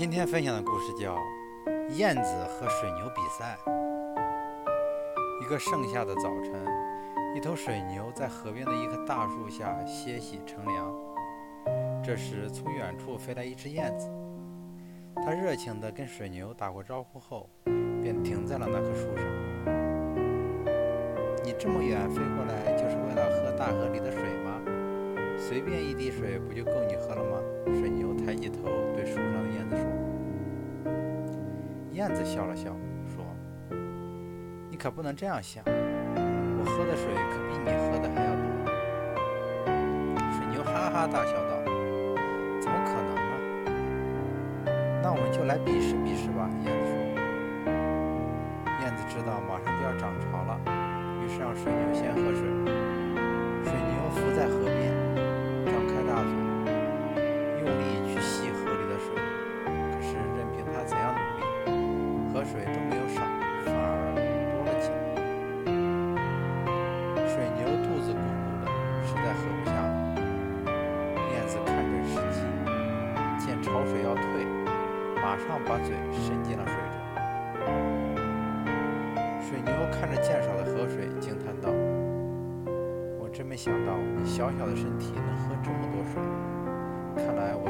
今天分享的故事叫《燕子和水牛比赛》。一个盛夏的早晨，一头水牛在河边的一棵大树下歇息乘凉。这时，从远处飞来一只燕子，它热情地跟水牛打过招呼后，便停在了那棵树上。你这么远飞过来，就是为了喝大河里的水吗？随便一滴水不就够你喝了吗？水牛抬起头燕子笑了笑说：“你可不能这样想，我喝的水可比你喝的还要多。”水牛哈哈大笑道：“怎么可能呢？那我们就来比试比试吧。”燕子说。燕子知道马上就要涨潮了，于是让水牛先喝水。水都没有少，反而多了起来。水牛肚子鼓鼓的，实在喝不下了。燕子看准时机，见潮水要退，马上把嘴伸进了水中。水牛看着渐少的河水，惊叹道：“我真没想到，你小小的身体能喝这么多水。看来我。”